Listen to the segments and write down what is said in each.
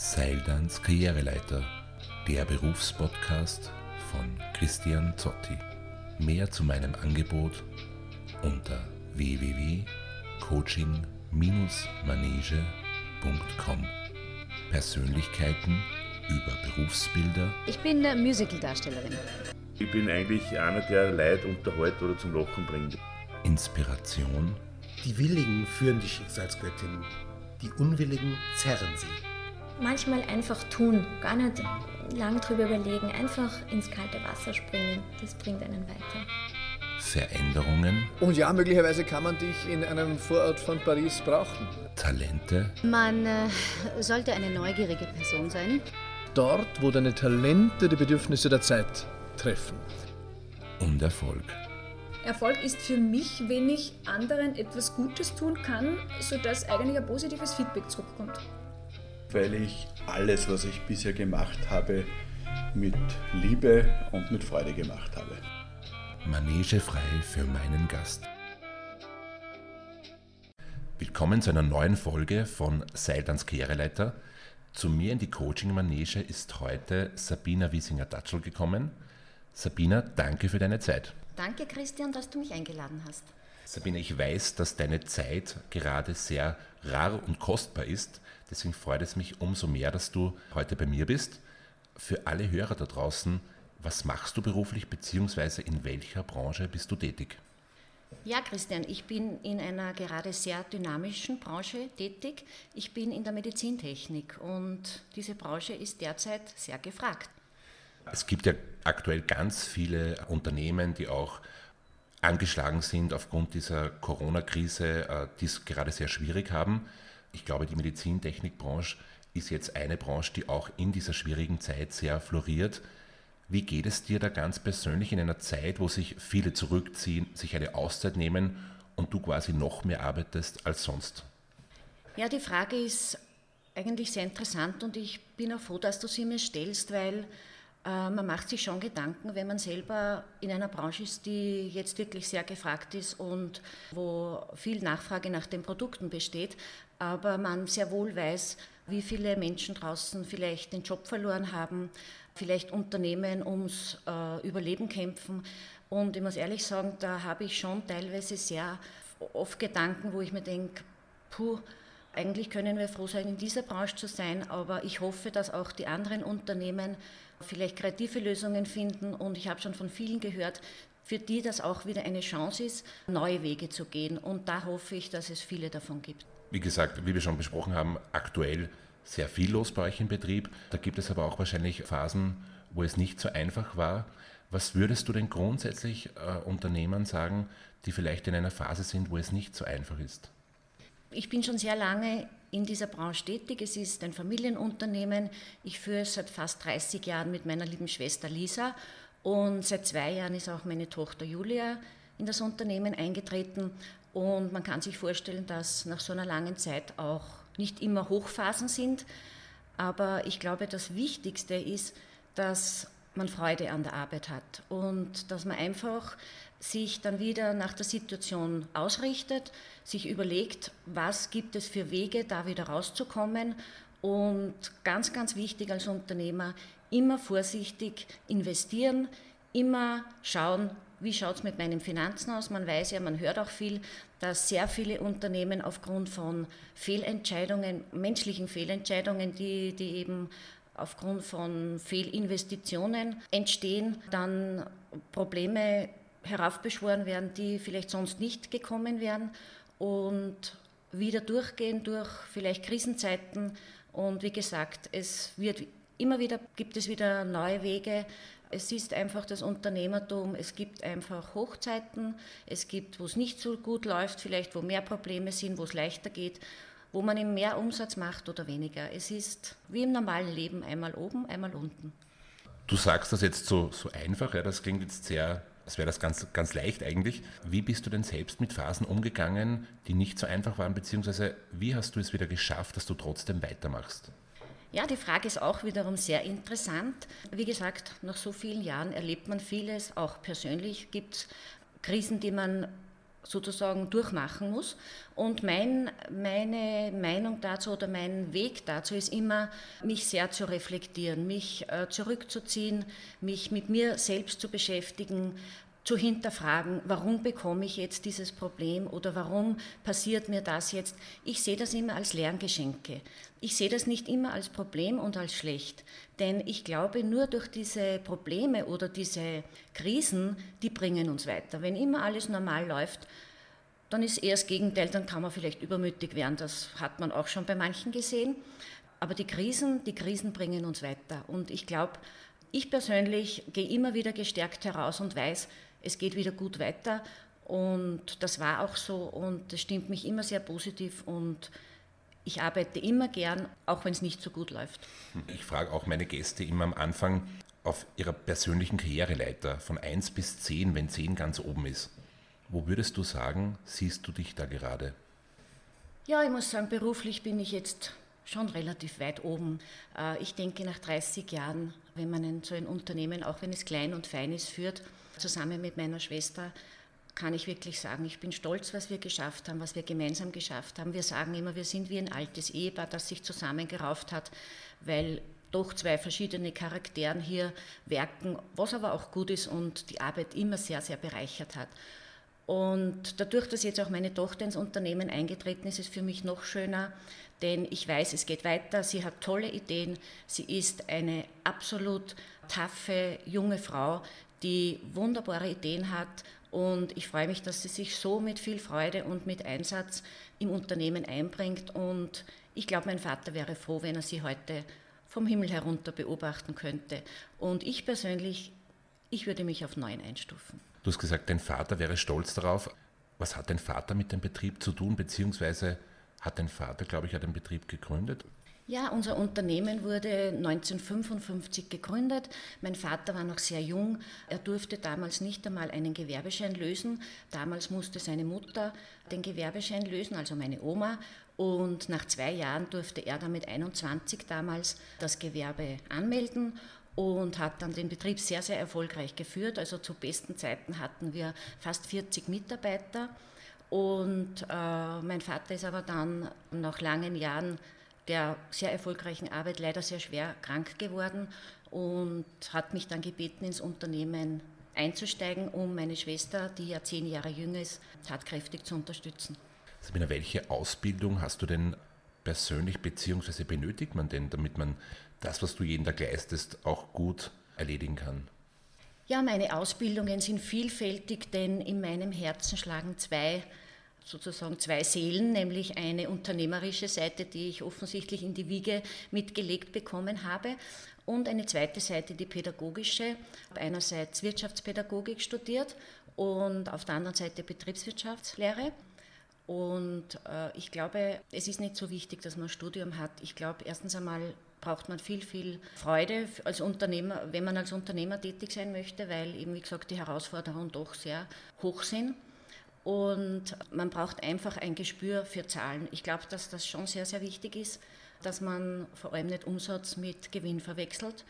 Seildanz Karriereleiter, der Berufspodcast von Christian Zotti. Mehr zu meinem Angebot unter www.coaching-manege.com. Persönlichkeiten über Berufsbilder. Ich bin Musicaldarstellerin. Ich bin eigentlich einer, der Leid unterhält oder zum Lachen bringt. Inspiration. Die Willigen führen die Schicksalsgöttin, die Unwilligen zerren sie. Manchmal einfach tun, gar nicht lang drüber überlegen, einfach ins kalte Wasser springen, das bringt einen weiter. Veränderungen. Und ja, möglicherweise kann man dich in einem Vorort von Paris brauchen. Talente. Man äh, sollte eine neugierige Person sein. Dort, wo deine Talente die Bedürfnisse der Zeit treffen. Und Erfolg. Erfolg ist für mich, wenn ich anderen etwas Gutes tun kann, sodass eigentlich ein positives Feedback zurückkommt. Weil ich alles, was ich bisher gemacht habe, mit Liebe und mit Freude gemacht habe. Manege frei für meinen Gast. Willkommen zu einer neuen Folge von Seiltanz Karriereleiter. Zu mir in die Coaching-Manege ist heute Sabina Wiesinger-Datschel gekommen. Sabina, danke für deine Zeit. Danke, Christian, dass du mich eingeladen hast. Sabina, ich weiß, dass deine Zeit gerade sehr rar und kostbar ist. Deswegen freut es mich umso mehr, dass du heute bei mir bist. Für alle Hörer da draußen, was machst du beruflich bzw. in welcher Branche bist du tätig? Ja, Christian, ich bin in einer gerade sehr dynamischen Branche tätig. Ich bin in der Medizintechnik und diese Branche ist derzeit sehr gefragt. Es gibt ja aktuell ganz viele Unternehmen, die auch angeschlagen sind aufgrund dieser Corona-Krise, äh, die es gerade sehr schwierig haben. Ich glaube, die Medizintechnikbranche ist jetzt eine Branche, die auch in dieser schwierigen Zeit sehr floriert. Wie geht es dir da ganz persönlich in einer Zeit, wo sich viele zurückziehen, sich eine Auszeit nehmen und du quasi noch mehr arbeitest als sonst? Ja, die Frage ist eigentlich sehr interessant und ich bin auch froh, dass du sie mir stellst, weil man macht sich schon Gedanken, wenn man selber in einer Branche ist, die jetzt wirklich sehr gefragt ist und wo viel Nachfrage nach den Produkten besteht, aber man sehr wohl weiß, wie viele Menschen draußen vielleicht den Job verloren haben, vielleicht Unternehmen ums äh, Überleben kämpfen. Und ich muss ehrlich sagen, da habe ich schon teilweise sehr oft Gedanken, wo ich mir denke, puh, eigentlich können wir froh sein, in dieser Branche zu sein, aber ich hoffe, dass auch die anderen Unternehmen vielleicht kreative Lösungen finden. Und ich habe schon von vielen gehört, für die das auch wieder eine Chance ist, neue Wege zu gehen. Und da hoffe ich, dass es viele davon gibt. Wie gesagt, wie wir schon besprochen haben, aktuell sehr viel los bei euch im Betrieb. Da gibt es aber auch wahrscheinlich Phasen, wo es nicht so einfach war. Was würdest du denn grundsätzlich äh, Unternehmern sagen, die vielleicht in einer Phase sind, wo es nicht so einfach ist? Ich bin schon sehr lange in dieser Branche tätig. Es ist ein Familienunternehmen. Ich führe es seit fast 30 Jahren mit meiner lieben Schwester Lisa und seit zwei Jahren ist auch meine Tochter Julia in das Unternehmen eingetreten. Und man kann sich vorstellen, dass nach so einer langen Zeit auch nicht immer Hochphasen sind. Aber ich glaube, das Wichtigste ist, dass man Freude an der Arbeit hat und dass man einfach sich dann wieder nach der Situation ausrichtet, sich überlegt, was gibt es für Wege, da wieder rauszukommen und ganz, ganz wichtig als Unternehmer, immer vorsichtig investieren, immer schauen, wie schaut es mit meinen Finanzen aus? Man weiß ja, man hört auch viel, dass sehr viele Unternehmen aufgrund von Fehlentscheidungen, menschlichen Fehlentscheidungen, die, die eben aufgrund von Fehlinvestitionen entstehen, dann Probleme heraufbeschworen werden, die vielleicht sonst nicht gekommen wären und wieder durchgehen durch vielleicht Krisenzeiten. Und wie gesagt, es wird immer wieder, gibt es wieder neue Wege, es ist einfach das Unternehmertum, es gibt einfach Hochzeiten, es gibt, wo es nicht so gut läuft, vielleicht wo mehr Probleme sind, wo es leichter geht, wo man eben mehr Umsatz macht oder weniger. Es ist wie im normalen Leben einmal oben, einmal unten. Du sagst das jetzt so, so einfach, ja, das klingt jetzt sehr, als wäre das ganz, ganz leicht eigentlich. Wie bist du denn selbst mit Phasen umgegangen, die nicht so einfach waren, beziehungsweise wie hast du es wieder geschafft, dass du trotzdem weitermachst? Ja, die Frage ist auch wiederum sehr interessant. Wie gesagt, nach so vielen Jahren erlebt man vieles, auch persönlich gibt es Krisen, die man sozusagen durchmachen muss. Und mein, meine Meinung dazu oder mein Weg dazu ist immer, mich sehr zu reflektieren, mich äh, zurückzuziehen, mich mit mir selbst zu beschäftigen, zu hinterfragen, warum bekomme ich jetzt dieses Problem oder warum passiert mir das jetzt. Ich sehe das immer als Lerngeschenke. Ich sehe das nicht immer als Problem und als schlecht, denn ich glaube, nur durch diese Probleme oder diese Krisen, die bringen uns weiter. Wenn immer alles normal läuft, dann ist eher das Gegenteil, dann kann man vielleicht übermütig werden. Das hat man auch schon bei manchen gesehen. Aber die Krisen, die Krisen bringen uns weiter. Und ich glaube, ich persönlich gehe immer wieder gestärkt heraus und weiß, es geht wieder gut weiter. Und das war auch so und das stimmt mich immer sehr positiv und ich arbeite immer gern, auch wenn es nicht so gut läuft. Ich frage auch meine Gäste immer am Anfang auf ihrer persönlichen Karriereleiter von 1 bis 10, wenn 10 ganz oben ist. Wo würdest du sagen, siehst du dich da gerade? Ja, ich muss sagen, beruflich bin ich jetzt schon relativ weit oben. Äh, ich denke, nach 30 Jahren, wenn man so ein Unternehmen, auch wenn es klein und fein ist, führt, zusammen mit meiner Schwester, kann ich wirklich sagen, ich bin stolz, was wir geschafft haben, was wir gemeinsam geschafft haben. Wir sagen immer, wir sind wie ein altes Ehepaar, das sich zusammengerauft hat, weil doch zwei verschiedene Charakteren hier werken, was aber auch gut ist und die Arbeit immer sehr, sehr bereichert hat. Und dadurch, dass jetzt auch meine Tochter ins Unternehmen eingetreten ist, ist es für mich noch schöner, denn ich weiß, es geht weiter. Sie hat tolle Ideen. Sie ist eine absolut taffe junge Frau, die wunderbare Ideen hat und ich freue mich, dass sie sich so mit viel Freude und mit Einsatz im Unternehmen einbringt und ich glaube, mein Vater wäre froh, wenn er sie heute vom Himmel herunter beobachten könnte. Und ich persönlich, ich würde mich auf neun einstufen. Du hast gesagt, dein Vater wäre stolz darauf. Was hat dein Vater mit dem Betrieb zu tun, beziehungsweise hat dein Vater, glaube ich, den Betrieb gegründet? Ja, unser Unternehmen wurde 1955 gegründet. Mein Vater war noch sehr jung. Er durfte damals nicht einmal einen Gewerbeschein lösen. Damals musste seine Mutter den Gewerbeschein lösen, also meine Oma. Und nach zwei Jahren durfte er dann mit 21 damals das Gewerbe anmelden und hat dann den Betrieb sehr, sehr erfolgreich geführt. Also zu besten Zeiten hatten wir fast 40 Mitarbeiter. Und äh, mein Vater ist aber dann nach langen Jahren der sehr erfolgreichen Arbeit leider sehr schwer krank geworden und hat mich dann gebeten, ins Unternehmen einzusteigen, um meine Schwester, die ja zehn Jahre jünger ist, tatkräftig zu unterstützen. Sabina, welche Ausbildung hast du denn persönlich beziehungsweise benötigt man denn, damit man das, was du jeden Tag leistest, auch gut erledigen kann? Ja, meine Ausbildungen sind vielfältig, denn in meinem Herzen schlagen zwei sozusagen zwei Seelen, nämlich eine unternehmerische Seite, die ich offensichtlich in die Wiege mitgelegt bekommen habe, und eine zweite Seite, die pädagogische. Ich habe einerseits Wirtschaftspädagogik studiert und auf der anderen Seite Betriebswirtschaftslehre. Und äh, ich glaube, es ist nicht so wichtig, dass man ein Studium hat. Ich glaube, erstens einmal braucht man viel, viel Freude als Unternehmer, wenn man als Unternehmer tätig sein möchte, weil eben, wie gesagt, die Herausforderungen doch sehr hoch sind. Und man braucht einfach ein Gespür für Zahlen. Ich glaube, dass das schon sehr, sehr wichtig ist, dass man vor allem nicht Umsatz mit Gewinn verwechselt.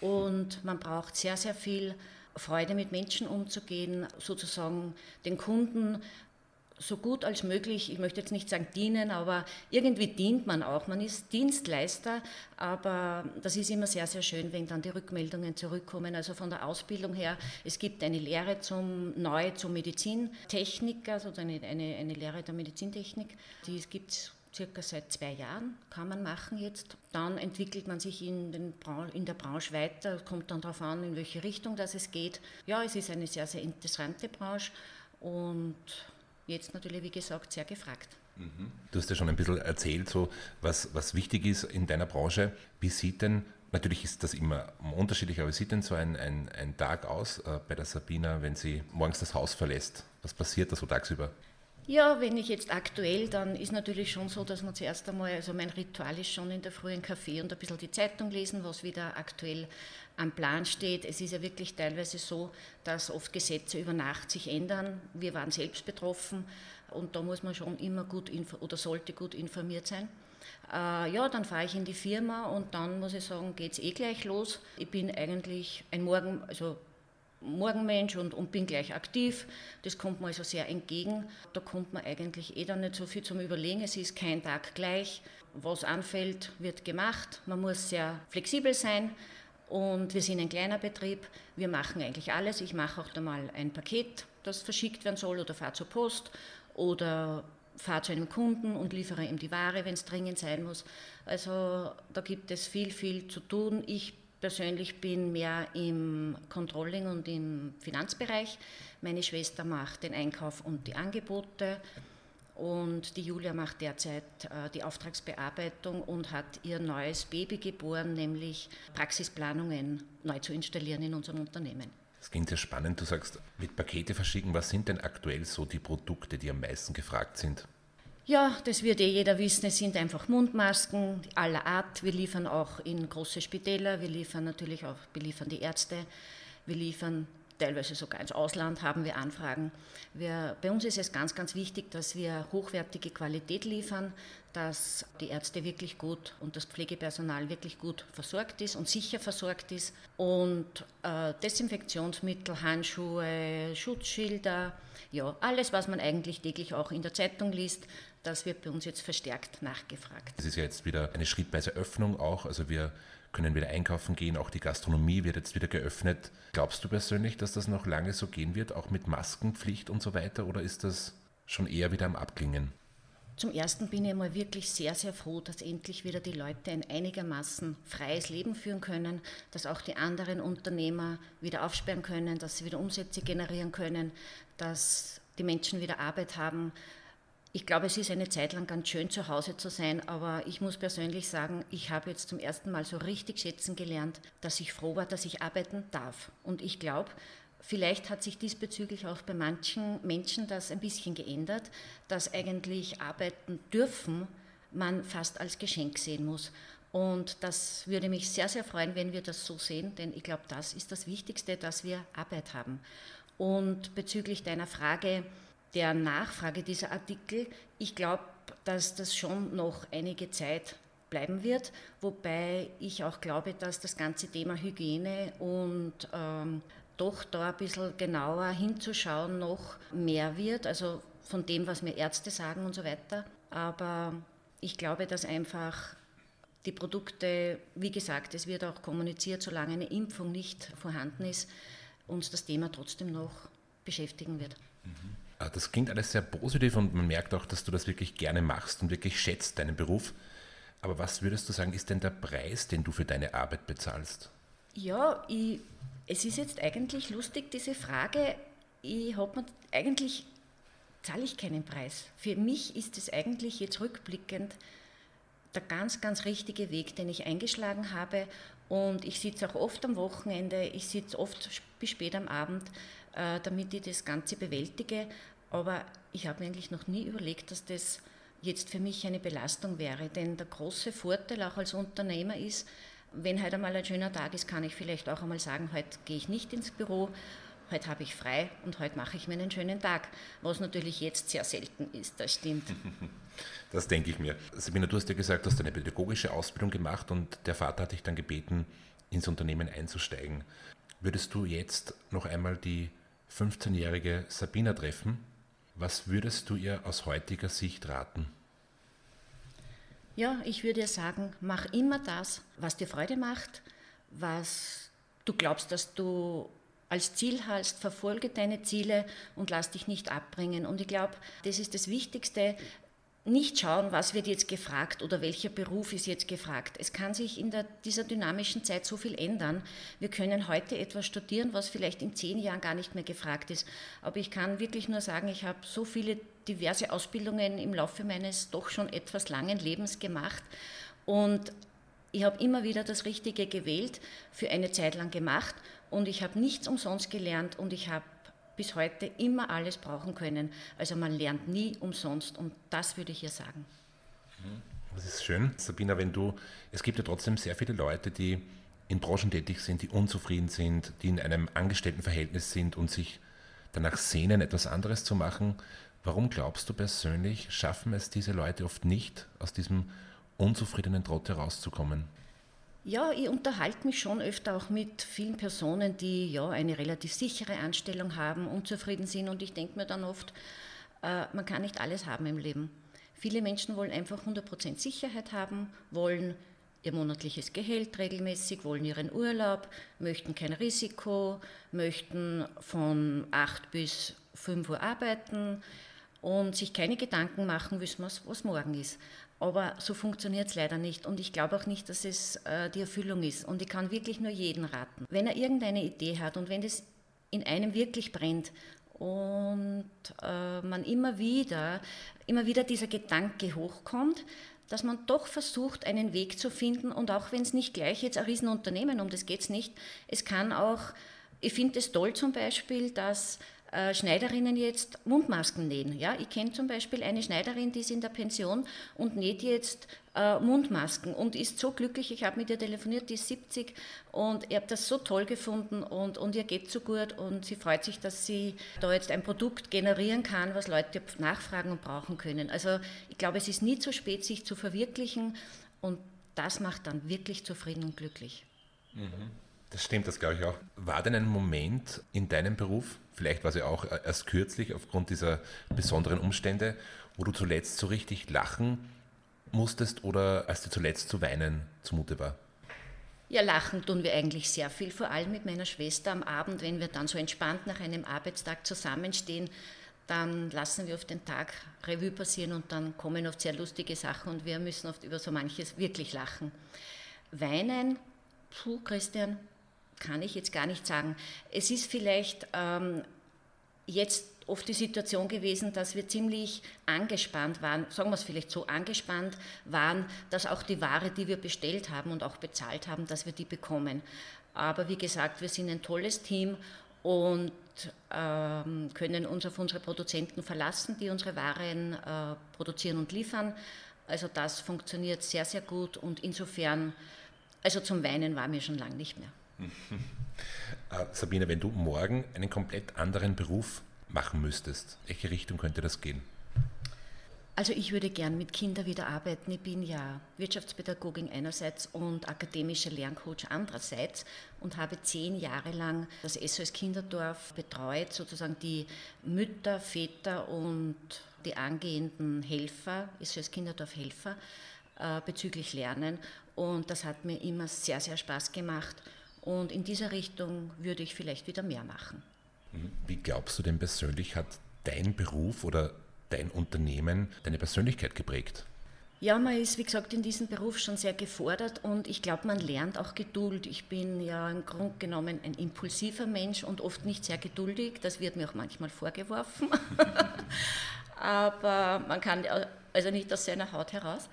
Und man braucht sehr, sehr viel Freude mit Menschen umzugehen, sozusagen den Kunden so gut als möglich, ich möchte jetzt nicht sagen dienen, aber irgendwie dient man auch. Man ist Dienstleister, aber das ist immer sehr, sehr schön, wenn dann die Rückmeldungen zurückkommen. Also von der Ausbildung her, es gibt eine Lehre zum neu zum Medizintechniker, also eine, eine, eine Lehre der Medizintechnik, die gibt es circa seit zwei Jahren, kann man machen jetzt. Dann entwickelt man sich in, den in der Branche weiter, kommt dann darauf an, in welche Richtung das es geht. Ja, es ist eine sehr, sehr interessante Branche und jetzt natürlich, wie gesagt, sehr gefragt. Mhm. Du hast ja schon ein bisschen erzählt, so, was, was wichtig ist in deiner Branche. Wie sieht denn, natürlich ist das immer unterschiedlich, aber wie sieht denn so ein, ein, ein Tag aus äh, bei der Sabina, wenn sie morgens das Haus verlässt? Was passiert da so tagsüber? Ja, wenn ich jetzt aktuell, dann ist natürlich schon so, dass man zuerst einmal, also mein Ritual ist schon in der Früh einen Kaffee und ein bisschen die Zeitung lesen, was wieder aktuell am Plan steht. Es ist ja wirklich teilweise so, dass oft Gesetze über Nacht sich ändern. Wir waren selbst betroffen und da muss man schon immer gut oder sollte gut informiert sein. Äh, ja, dann fahre ich in die Firma und dann muss ich sagen, geht es eh gleich los. Ich bin eigentlich ein Morgen, also Morgenmensch und, und bin gleich aktiv. Das kommt mir also sehr entgegen. Da kommt man eigentlich eh dann nicht so viel zum Überlegen. Es ist kein Tag gleich. Was anfällt, wird gemacht. Man muss sehr flexibel sein. Und wir sind ein kleiner Betrieb. Wir machen eigentlich alles. Ich mache auch einmal ein Paket, das verschickt werden soll oder fahre zur Post oder fahre zu einem Kunden und liefere ihm die Ware, wenn es dringend sein muss. Also da gibt es viel, viel zu tun. Ich persönlich bin mehr im Controlling und im Finanzbereich. Meine Schwester macht den Einkauf und die Angebote. Und die Julia macht derzeit äh, die Auftragsbearbeitung und hat ihr neues Baby geboren, nämlich Praxisplanungen neu zu installieren in unserem Unternehmen. Das klingt sehr spannend. Du sagst, mit Pakete verschicken. Was sind denn aktuell so die Produkte, die am meisten gefragt sind? Ja, das wird eh jeder wissen. Es sind einfach Mundmasken aller Art. Wir liefern auch in große Spitäler. Wir liefern natürlich auch, beliefern die Ärzte. Wir liefern teilweise sogar ins Ausland haben wir Anfragen. Wir, bei uns ist es ganz, ganz wichtig, dass wir hochwertige Qualität liefern, dass die Ärzte wirklich gut und das Pflegepersonal wirklich gut versorgt ist und sicher versorgt ist. Und äh, Desinfektionsmittel, Handschuhe, Schutzschilder, ja, alles, was man eigentlich täglich auch in der Zeitung liest, das wird bei uns jetzt verstärkt nachgefragt. Es ist ja jetzt wieder eine schrittweise Öffnung auch. Also wir können wieder einkaufen gehen, auch die Gastronomie wird jetzt wieder geöffnet. Glaubst du persönlich, dass das noch lange so gehen wird, auch mit Maskenpflicht und so weiter, oder ist das schon eher wieder am Abklingen? Zum Ersten bin ich einmal wirklich sehr, sehr froh, dass endlich wieder die Leute ein einigermaßen freies Leben führen können, dass auch die anderen Unternehmer wieder aufsperren können, dass sie wieder Umsätze generieren können, dass die Menschen wieder Arbeit haben, ich glaube, es ist eine Zeit lang ganz schön zu Hause zu sein, aber ich muss persönlich sagen, ich habe jetzt zum ersten Mal so richtig schätzen gelernt, dass ich froh war, dass ich arbeiten darf. Und ich glaube, vielleicht hat sich diesbezüglich auch bei manchen Menschen das ein bisschen geändert, dass eigentlich arbeiten dürfen man fast als Geschenk sehen muss. Und das würde mich sehr, sehr freuen, wenn wir das so sehen, denn ich glaube, das ist das Wichtigste, dass wir Arbeit haben. Und bezüglich deiner Frage, der Nachfrage dieser Artikel. Ich glaube, dass das schon noch einige Zeit bleiben wird, wobei ich auch glaube, dass das ganze Thema Hygiene und ähm, doch da ein bisschen genauer hinzuschauen noch mehr wird, also von dem, was mir Ärzte sagen und so weiter. Aber ich glaube, dass einfach die Produkte, wie gesagt, es wird auch kommuniziert, solange eine Impfung nicht vorhanden ist, uns das Thema trotzdem noch beschäftigen wird. Mhm. Ah, das klingt alles sehr positiv und man merkt auch, dass du das wirklich gerne machst und wirklich schätzt, deinen Beruf. Aber was würdest du sagen, ist denn der Preis, den du für deine Arbeit bezahlst? Ja, ich, es ist jetzt eigentlich lustig, diese Frage. Ich habe eigentlich zahle ich keinen Preis. Für mich ist es eigentlich jetzt rückblickend der ganz, ganz richtige Weg, den ich eingeschlagen habe. Und ich sitze auch oft am Wochenende, ich sitze oft bis spät am Abend, äh, damit ich das Ganze bewältige. Aber ich habe mir eigentlich noch nie überlegt, dass das jetzt für mich eine Belastung wäre. Denn der große Vorteil auch als Unternehmer ist, wenn heute einmal ein schöner Tag ist, kann ich vielleicht auch einmal sagen, heute gehe ich nicht ins Büro, heute habe ich frei und heute mache ich mir einen schönen Tag, was natürlich jetzt sehr selten ist, das stimmt. Das denke ich mir. Sabina, du hast ja gesagt, du hast eine pädagogische Ausbildung gemacht und der Vater hat dich dann gebeten, ins Unternehmen einzusteigen. Würdest du jetzt noch einmal die 15-jährige Sabina treffen was würdest du ihr aus heutiger Sicht raten? Ja, ich würde sagen, mach immer das, was dir Freude macht, was du glaubst, dass du als Ziel hast, verfolge deine Ziele und lass dich nicht abbringen. Und ich glaube, das ist das Wichtigste, nicht schauen, was wird jetzt gefragt oder welcher Beruf ist jetzt gefragt. Es kann sich in der, dieser dynamischen Zeit so viel ändern. Wir können heute etwas studieren, was vielleicht in zehn Jahren gar nicht mehr gefragt ist. Aber ich kann wirklich nur sagen, ich habe so viele diverse Ausbildungen im Laufe meines doch schon etwas langen Lebens gemacht und ich habe immer wieder das Richtige gewählt, für eine Zeit lang gemacht und ich habe nichts umsonst gelernt und ich habe bis heute immer alles brauchen können. Also man lernt nie umsonst und das würde ich hier sagen. Mhm. Das ist schön. Sabina, wenn du, es gibt ja trotzdem sehr viele Leute, die in Branchen tätig sind, die unzufrieden sind, die in einem Angestelltenverhältnis sind und sich danach sehnen, etwas anderes zu machen. Warum glaubst du persönlich, schaffen es diese Leute oft nicht, aus diesem unzufriedenen Trott herauszukommen? Ja, ich unterhalte mich schon öfter auch mit vielen Personen, die ja eine relativ sichere Anstellung haben, unzufrieden sind und ich denke mir dann oft, äh, man kann nicht alles haben im Leben. Viele Menschen wollen einfach 100% Sicherheit haben, wollen ihr monatliches Gehalt regelmäßig, wollen ihren Urlaub, möchten kein Risiko, möchten von 8 bis 5 Uhr arbeiten und sich keine Gedanken machen, wissen was, was morgen ist. Aber so funktioniert es leider nicht. Und ich glaube auch nicht, dass es äh, die Erfüllung ist. Und ich kann wirklich nur jeden raten, wenn er irgendeine Idee hat und wenn das in einem wirklich brennt und äh, man immer wieder, immer wieder dieser Gedanke hochkommt, dass man doch versucht, einen Weg zu finden und auch wenn es nicht gleich jetzt ein Riesenunternehmen, um das geht es nicht, es kann auch, ich finde es toll zum Beispiel, dass Schneiderinnen jetzt Mundmasken nähen. Ja? Ich kenne zum Beispiel eine Schneiderin, die ist in der Pension und näht jetzt äh, Mundmasken und ist so glücklich. Ich habe mit ihr telefoniert, die ist 70 und ich habe das so toll gefunden und, und ihr geht so gut und sie freut sich, dass sie da jetzt ein Produkt generieren kann, was Leute nachfragen und brauchen können. Also ich glaube, es ist nie zu spät, sich zu verwirklichen und das macht dann wirklich zufrieden und glücklich. Mhm. Das stimmt, das glaube ich auch. War denn ein Moment in deinem Beruf, vielleicht war es ja auch erst kürzlich aufgrund dieser besonderen Umstände, wo du zuletzt so richtig lachen musstest oder als dir zuletzt zu weinen zumute war? Ja, lachen tun wir eigentlich sehr viel, vor allem mit meiner Schwester am Abend, wenn wir dann so entspannt nach einem Arbeitstag zusammenstehen, dann lassen wir auf den Tag Revue passieren und dann kommen oft sehr lustige Sachen und wir müssen oft über so manches wirklich lachen. Weinen, puh, Christian, kann ich jetzt gar nicht sagen. Es ist vielleicht ähm, jetzt oft die Situation gewesen, dass wir ziemlich angespannt waren, sagen wir es vielleicht so, angespannt waren, dass auch die Ware, die wir bestellt haben und auch bezahlt haben, dass wir die bekommen. Aber wie gesagt, wir sind ein tolles Team und ähm, können uns auf unsere Produzenten verlassen, die unsere Waren äh, produzieren und liefern. Also das funktioniert sehr, sehr gut und insofern, also zum Weinen war mir schon lange nicht mehr. Äh, Sabine, wenn du morgen einen komplett anderen Beruf machen müsstest, welche Richtung könnte das gehen? Also ich würde gern mit Kindern wieder arbeiten. Ich bin ja Wirtschaftspädagogin einerseits und akademischer Lerncoach andererseits und habe zehn Jahre lang das SOS Kinderdorf betreut, sozusagen die Mütter, Väter und die angehenden Helfer, SOS Kinderdorf Helfer, äh, bezüglich Lernen. Und das hat mir immer sehr, sehr Spaß gemacht. Und in dieser Richtung würde ich vielleicht wieder mehr machen. Mhm. Wie glaubst du denn persönlich, hat dein Beruf oder dein Unternehmen deine Persönlichkeit geprägt? Ja, man ist, wie gesagt, in diesem Beruf schon sehr gefordert und ich glaube, man lernt auch Geduld. Ich bin ja im Grunde genommen ein impulsiver Mensch und oft nicht sehr geduldig. Das wird mir auch manchmal vorgeworfen. Aber man kann also nicht aus seiner Haut heraus.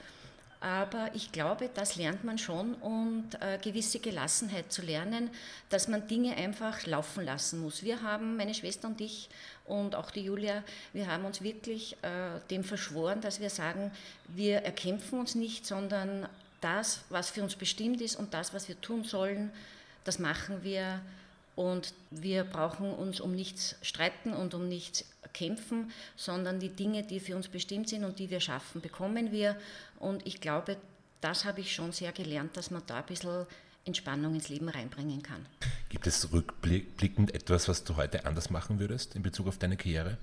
Aber ich glaube, das lernt man schon und äh, gewisse Gelassenheit zu lernen, dass man Dinge einfach laufen lassen muss. Wir haben, meine Schwester und ich und auch die Julia, wir haben uns wirklich äh, dem verschworen, dass wir sagen, wir erkämpfen uns nicht, sondern das, was für uns bestimmt ist und das, was wir tun sollen, das machen wir und wir brauchen uns um nichts streiten und um nichts kämpfen, sondern die Dinge, die für uns bestimmt sind und die wir schaffen, bekommen wir. Und ich glaube, das habe ich schon sehr gelernt, dass man da ein bisschen Entspannung ins Leben reinbringen kann. Gibt es rückblickend etwas, was du heute anders machen würdest in Bezug auf deine Karriere?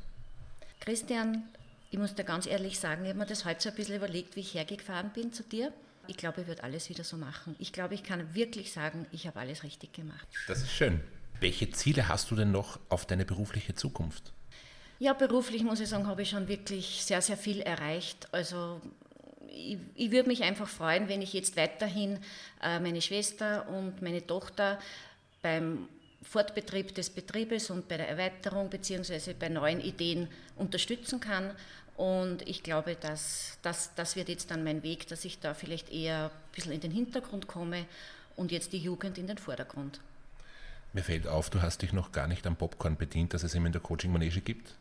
Christian, ich muss dir ganz ehrlich sagen, ich habe mir das heute so ein bisschen überlegt, wie ich hergefahren bin zu dir. Ich glaube, ich würde alles wieder so machen. Ich glaube, ich kann wirklich sagen, ich habe alles richtig gemacht. Das ist schön. Welche Ziele hast du denn noch auf deine berufliche Zukunft? Ja, beruflich muss ich sagen, habe ich schon wirklich sehr, sehr viel erreicht. Also ich, ich würde mich einfach freuen, wenn ich jetzt weiterhin äh, meine Schwester und meine Tochter beim Fortbetrieb des Betriebes und bei der Erweiterung bzw. bei neuen Ideen unterstützen kann. Und ich glaube, dass das, das wird jetzt dann mein Weg, dass ich da vielleicht eher ein bisschen in den Hintergrund komme und jetzt die Jugend in den Vordergrund. Mir fällt auf, du hast dich noch gar nicht am Popcorn bedient, das es eben in der Coaching-Manege gibt.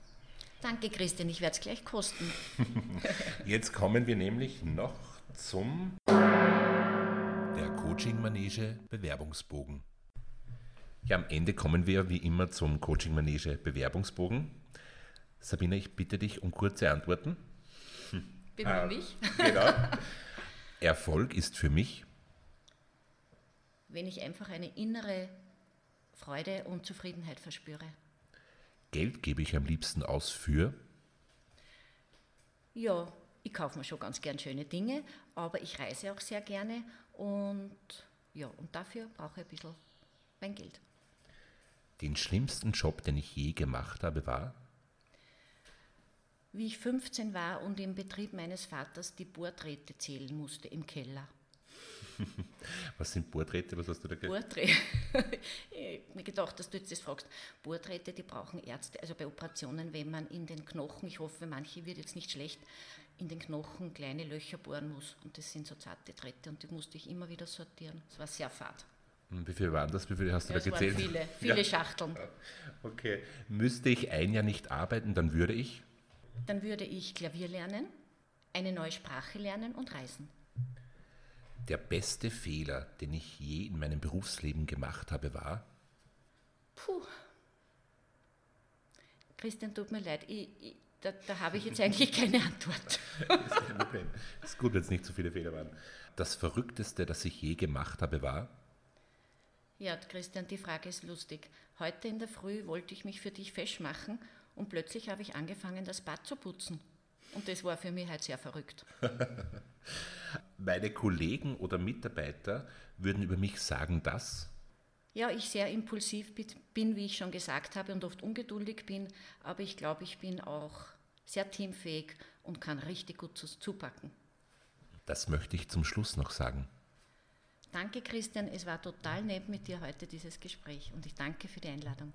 Danke, Christian, ich werde es gleich kosten. Jetzt kommen wir nämlich noch zum der Coaching-Manege Bewerbungsbogen. Ja, am Ende kommen wir wie immer zum Coaching-Manege Bewerbungsbogen. Sabine, ich bitte dich um kurze Antworten. Bemühe ah, mich. Genau. Erfolg ist für mich wenn ich einfach eine innere Freude und Zufriedenheit verspüre. Geld gebe ich am liebsten aus für? Ja, ich kaufe mir schon ganz gern schöne Dinge, aber ich reise auch sehr gerne und ja, und dafür brauche ich ein bisschen mein Geld. Den schlimmsten Job, den ich je gemacht habe, war? Wie ich 15 war und im Betrieb meines Vaters die Bohrträte zählen musste im Keller. Was sind Bohrträte? Was hast du da gesagt? Bohrträte. mir gedacht, dass du jetzt das fragst. Bohrträte, die brauchen Ärzte, also bei Operationen, wenn man in den Knochen, ich hoffe, manche wird jetzt nicht schlecht, in den Knochen kleine Löcher bohren muss. Und das sind so zarte Drähte und die musste ich immer wieder sortieren. Es war sehr fad. Hm, wie viele waren das? Wie viele hast du ja, da gezählt? viele, viele ja. Schachteln. Okay. Müsste ich ein Jahr nicht arbeiten, dann würde ich? Dann würde ich Klavier lernen, eine neue Sprache lernen und reisen. Der beste Fehler, den ich je in meinem Berufsleben gemacht habe, war? Puh. Christian, tut mir leid, ich, ich, da, da habe ich jetzt eigentlich keine Antwort. das ist gut, wenn es nicht so viele Fehler waren. Das Verrückteste, das ich je gemacht habe, war? Ja, Christian, die Frage ist lustig. Heute in der Früh wollte ich mich für dich fesch machen und plötzlich habe ich angefangen, das Bad zu putzen. Und das war für mich halt sehr verrückt. Meine Kollegen oder Mitarbeiter würden über mich sagen, dass? Ja, ich sehr impulsiv bin, wie ich schon gesagt habe, und oft ungeduldig bin, aber ich glaube, ich bin auch sehr teamfähig und kann richtig gut zupacken. Das möchte ich zum Schluss noch sagen. Danke, Christian. Es war total nett mit dir heute dieses Gespräch und ich danke für die Einladung.